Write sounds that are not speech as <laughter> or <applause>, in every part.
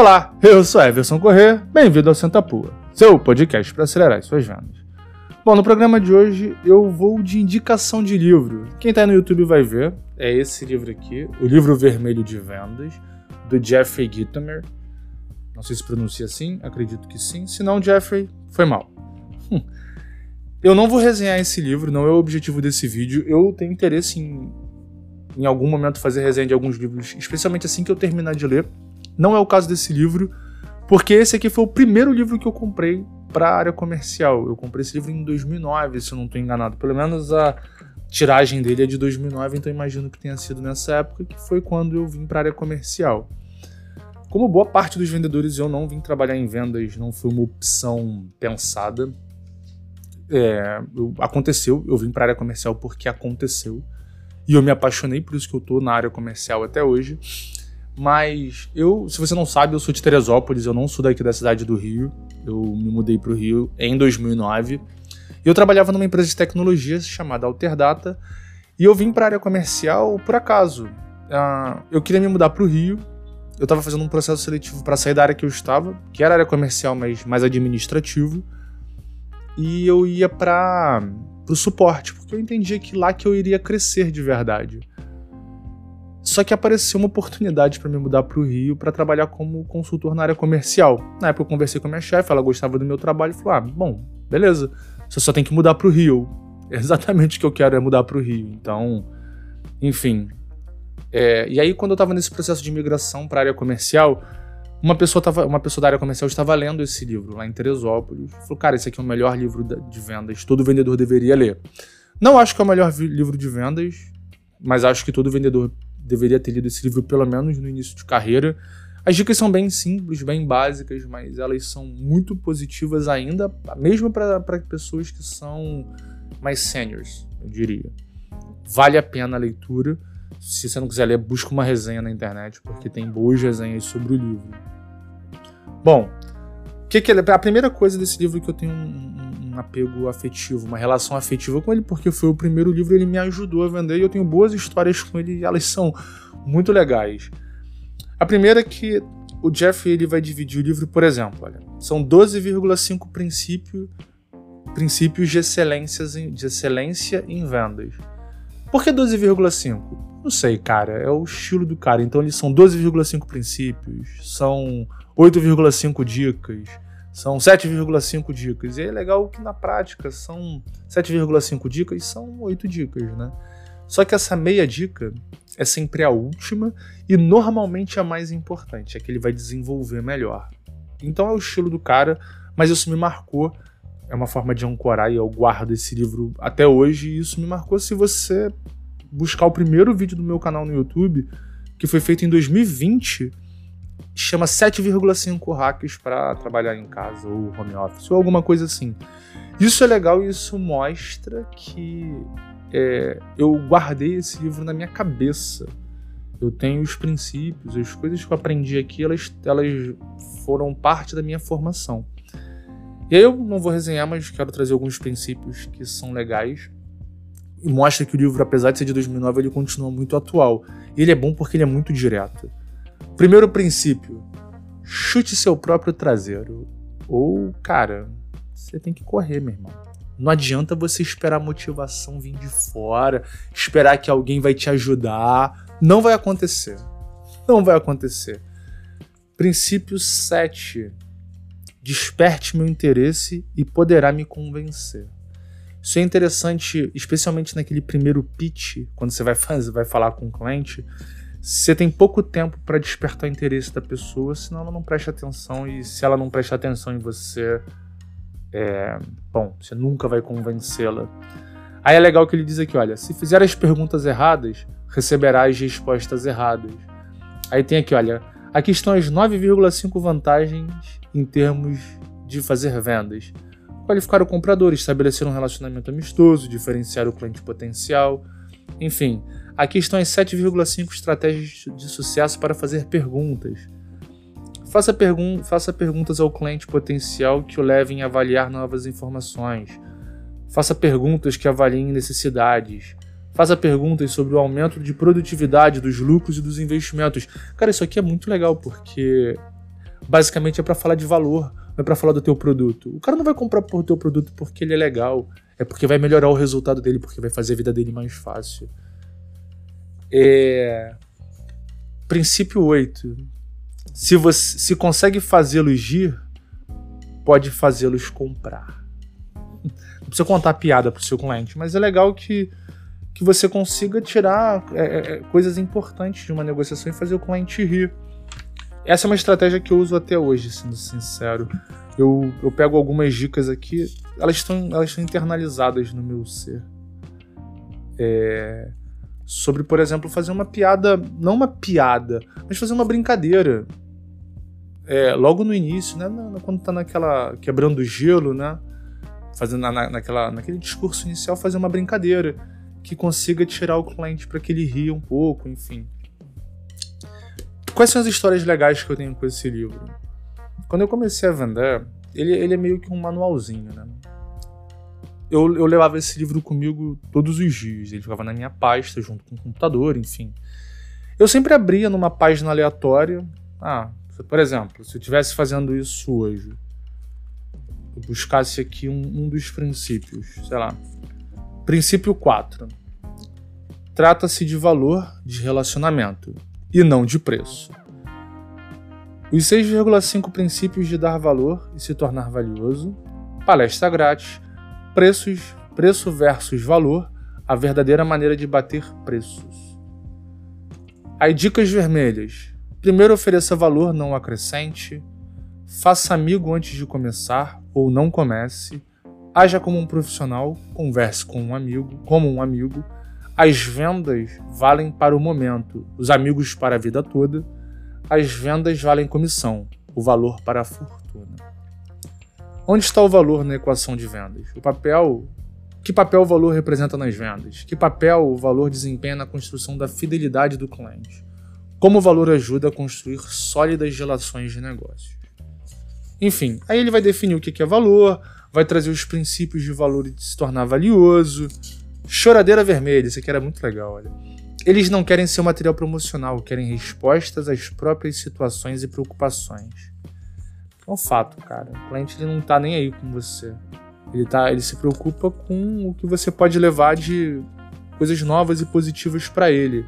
Olá, eu sou Everson Corrêa, bem-vindo ao Santa Pua, seu podcast para acelerar suas vendas. Bom, no programa de hoje eu vou de indicação de livro. Quem tá no YouTube vai ver, é esse livro aqui, o livro vermelho de vendas, do Jeffrey Gitomer. Não sei se pronuncia assim, acredito que sim. Se não, Jeffrey, foi mal. Hum. Eu não vou resenhar esse livro, não é o objetivo desse vídeo. Eu tenho interesse em, em algum momento, fazer resenha de alguns livros, especialmente assim que eu terminar de ler. Não é o caso desse livro, porque esse aqui foi o primeiro livro que eu comprei para a área comercial. Eu comprei esse livro em 2009, se eu não estou enganado. Pelo menos a tiragem dele é de 2009, então imagino que tenha sido nessa época, que foi quando eu vim para a área comercial. Como boa parte dos vendedores, eu não vim trabalhar em vendas, não foi uma opção pensada. É, eu, aconteceu, eu vim para a área comercial porque aconteceu. E eu me apaixonei, por isso que eu estou na área comercial até hoje. Mas eu, se você não sabe, eu sou de Teresópolis, eu não sou daqui da cidade do Rio. Eu me mudei para o Rio em 2009. E eu trabalhava numa empresa de tecnologia chamada Alterdata. E eu vim para a área comercial por acaso. Uh, eu queria me mudar para o Rio eu estava fazendo um processo seletivo para sair da área que eu estava, que era área comercial, mas mais administrativo. E eu ia para o suporte, porque eu entendia que lá que eu iria crescer de verdade. Só que apareceu uma oportunidade para me mudar para o Rio para trabalhar como consultor na área comercial. Na época eu conversei com a minha chefe, ela gostava do meu trabalho e falou: "Ah, bom, beleza. Você só tem que mudar para o Rio". <laughs> exatamente o que eu quero é mudar para o Rio. Então, enfim, é, e aí, quando eu estava nesse processo de migração para a área comercial, uma pessoa, tava, uma pessoa da área comercial estava lendo esse livro lá em Teresópolis. Falou, cara, esse aqui é o melhor livro de vendas, todo vendedor deveria ler. Não acho que é o melhor livro de vendas, mas acho que todo vendedor deveria ter lido esse livro pelo menos no início de carreira. As dicas são bem simples, bem básicas, mas elas são muito positivas ainda, mesmo para pessoas que são mais seniors, eu diria. Vale a pena a leitura. Se você não quiser ler, busca uma resenha na internet, porque tem boas resenhas sobre o livro. Bom, que que ele, a primeira coisa desse livro é que eu tenho um, um, apego afetivo, uma relação afetiva com ele, porque foi o primeiro livro ele me ajudou a vender e eu tenho boas histórias com ele e elas são muito legais. A primeira é que o Jeff ele vai dividir o livro, por exemplo, olha, são 12,5 princípios princípios de excelência, de excelência em vendas. Por que 12,5? Não sei, cara. É o estilo do cara. Então eles são 12,5 princípios, são 8,5 dicas, são 7,5 dicas. E é legal que na prática são 7,5 dicas e são 8 dicas, né? Só que essa meia dica é sempre a última e normalmente a mais importante, é que ele vai desenvolver melhor. Então é o estilo do cara, mas isso me marcou. É uma forma de ancorar e eu guardo esse livro até hoje e isso me marcou. Se você buscar o primeiro vídeo do meu canal no YouTube, que foi feito em 2020, chama 7,5 hacks para trabalhar em casa ou home office ou alguma coisa assim. Isso é legal e isso mostra que é, eu guardei esse livro na minha cabeça. Eu tenho os princípios, as coisas que eu aprendi aqui, elas, elas foram parte da minha formação. E aí eu não vou resenhar, mas quero trazer alguns princípios que são legais e mostra que o livro, apesar de ser de 2009, ele continua muito atual. E ele é bom porque ele é muito direto. Primeiro princípio: chute seu próprio traseiro. Ou, cara, você tem que correr, meu irmão. Não adianta você esperar a motivação vir de fora, esperar que alguém vai te ajudar. Não vai acontecer. Não vai acontecer. Princípio 7. Desperte meu interesse e poderá me convencer. Isso é interessante, especialmente naquele primeiro pitch, quando você vai, <laughs> fazer, vai falar com o cliente. Você tem pouco tempo para despertar o interesse da pessoa, senão ela não presta atenção. E se ela não prestar atenção em você, é, bom, você nunca vai convencê-la. Aí é legal que ele diz aqui: olha, se fizer as perguntas erradas, receberá as respostas erradas. Aí tem aqui, olha, aqui estão as 9,5 vantagens em termos de fazer vendas qualificar o comprador, estabelecer um relacionamento amistoso, diferenciar o cliente potencial. Enfim, aqui estão as 7,5 estratégias de sucesso para fazer perguntas. Faça, pergun faça perguntas ao cliente potencial que o levem a avaliar novas informações. Faça perguntas que avaliem necessidades. Faça perguntas sobre o aumento de produtividade dos lucros e dos investimentos. Cara, isso aqui é muito legal porque basicamente é para falar de valor, não é para falar do teu produto. O cara não vai comprar por teu produto porque ele é legal, é porque vai melhorar o resultado dele, porque vai fazer a vida dele mais fácil. É... Princípio 8. Se você se consegue fazê-los ir, pode fazê-los comprar. Não precisa contar piada pro seu cliente, mas é legal que, que você consiga tirar é, é, é, coisas importantes de uma negociação e fazer o cliente rir. Essa é uma estratégia que eu uso até hoje, sendo sincero. Eu, eu pego algumas dicas aqui, elas estão, elas estão internalizadas no meu ser. É, sobre, por exemplo, fazer uma piada, não uma piada, mas fazer uma brincadeira. É, logo no início, né, quando tá naquela quebrando o gelo, né, fazendo na, naquela, naquele discurso inicial, fazer uma brincadeira que consiga tirar o cliente para que ele ria um pouco, enfim. Quais são as histórias legais que eu tenho com esse livro? Quando eu comecei a vender, ele, ele é meio que um manualzinho, né? Eu, eu levava esse livro comigo todos os dias. Ele ficava na minha pasta, junto com o computador, enfim. Eu sempre abria numa página aleatória. Ah, por exemplo, se eu estivesse fazendo isso hoje, eu buscasse aqui um, um dos princípios, sei lá. Princípio 4. Trata-se de valor de relacionamento e não de preço. Os 6,5 princípios de dar valor e se tornar valioso, palestra grátis, preços, preço versus valor, a verdadeira maneira de bater preços. As dicas vermelhas. Primeiro ofereça valor, não acrescente. Faça amigo antes de começar ou não comece. Haja como um profissional, converse com um amigo, como um amigo as vendas valem para o momento, os amigos para a vida toda. As vendas valem comissão, o valor para a fortuna. Onde está o valor na equação de vendas? O papel. Que papel o valor representa nas vendas? Que papel o valor desempenha na construção da fidelidade do cliente? Como o valor ajuda a construir sólidas relações de negócios? Enfim, aí ele vai definir o que é valor, vai trazer os princípios de valor e de se tornar valioso, Choradeira Vermelha, isso aqui era muito legal, olha. Eles não querem ser um material promocional, querem respostas às próprias situações e preocupações. É um fato, cara. O cliente ele não tá nem aí com você. Ele, tá, ele se preocupa com o que você pode levar de coisas novas e positivas para ele.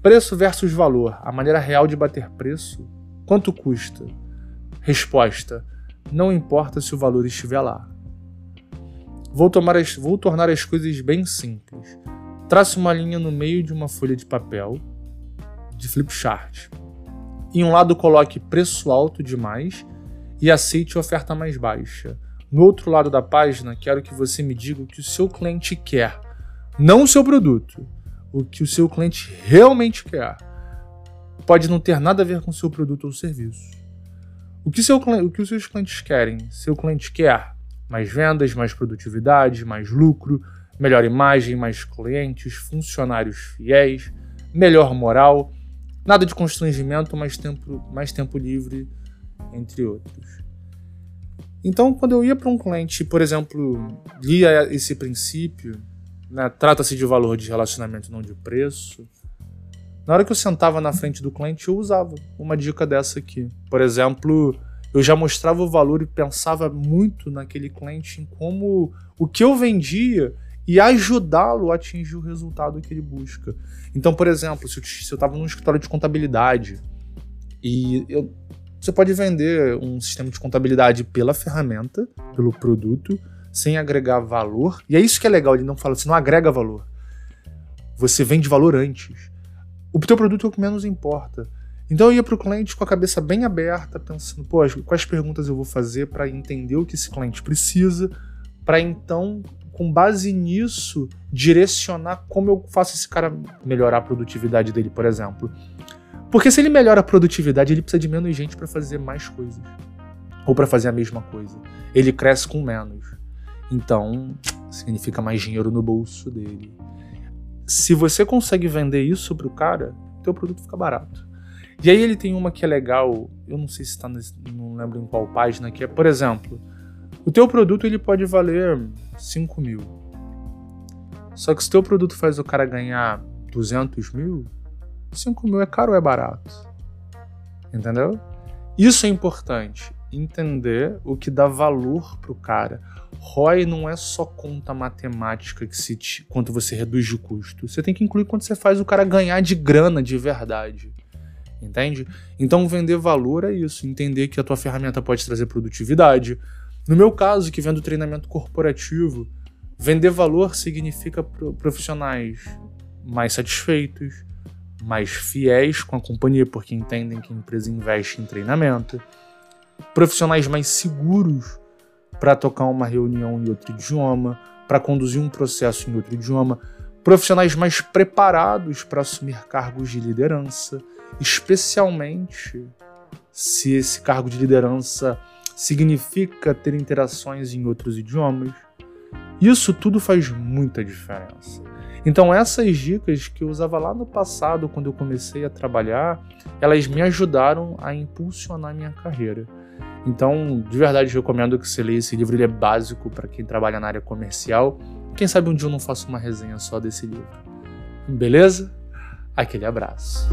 Preço versus valor. A maneira real de bater preço. Quanto custa? Resposta: Não importa se o valor estiver lá. Vou, tomar as, vou tornar as coisas bem simples. Trace uma linha no meio de uma folha de papel de flipchart. Em um lado coloque preço alto demais e aceite oferta mais baixa. No outro lado da página, quero que você me diga o que o seu cliente quer, não o seu produto, o que o seu cliente realmente quer. Pode não ter nada a ver com o seu produto ou serviço. O que, seu, o que os seus clientes querem? Seu cliente quer mais vendas, mais produtividade, mais lucro, melhor imagem, mais clientes, funcionários fiéis, melhor moral, nada de constrangimento, mais tempo, mais tempo livre, entre outros. Então, quando eu ia para um cliente, por exemplo, lia esse princípio, né, trata-se de valor de relacionamento, não de preço. Na hora que eu sentava na frente do cliente, eu usava uma dica dessa aqui. Por exemplo, eu já mostrava o valor e pensava muito naquele cliente em como o que eu vendia e ajudá-lo a atingir o resultado que ele busca. Então, por exemplo, se eu estava num escritório de contabilidade e eu, você pode vender um sistema de contabilidade pela ferramenta, pelo produto, sem agregar valor. E é isso que é legal, ele não fala, você não agrega valor. Você vende valor antes. O teu produto é o que menos importa. Então eu ia para o cliente com a cabeça bem aberta, pensando, pô, quais perguntas eu vou fazer para entender o que esse cliente precisa, para então, com base nisso, direcionar como eu faço esse cara melhorar a produtividade dele, por exemplo. Porque se ele melhora a produtividade, ele precisa de menos gente para fazer mais coisas. Ou para fazer a mesma coisa. Ele cresce com menos. Então, significa mais dinheiro no bolso dele. Se você consegue vender isso pro cara, teu produto fica barato. E aí ele tem uma que é legal, eu não sei se está, não lembro em qual página, que é, por exemplo, o teu produto ele pode valer 5 mil. Só que se o teu produto faz o cara ganhar 200 mil, 5 mil é caro ou é barato? Entendeu? Isso é importante, entender o que dá valor para o cara. ROI não é só conta matemática que se te, quanto você reduz de custo. Você tem que incluir quanto você faz o cara ganhar de grana de verdade. Entende? Então vender valor é isso, entender que a tua ferramenta pode trazer produtividade. No meu caso, que vendo treinamento corporativo, vender valor significa profissionais mais satisfeitos, mais fiéis com a companhia, porque entendem que a empresa investe em treinamento, profissionais mais seguros para tocar uma reunião em outro idioma, para conduzir um processo em outro idioma, profissionais mais preparados para assumir cargos de liderança, especialmente se esse cargo de liderança significa ter interações em outros idiomas. Isso tudo faz muita diferença. Então, essas dicas que eu usava lá no passado, quando eu comecei a trabalhar, elas me ajudaram a impulsionar minha carreira. Então, de verdade, recomendo que você leia esse livro, ele é básico para quem trabalha na área comercial. Quem sabe um dia eu não faço uma resenha só desse livro. Beleza? Aquele abraço.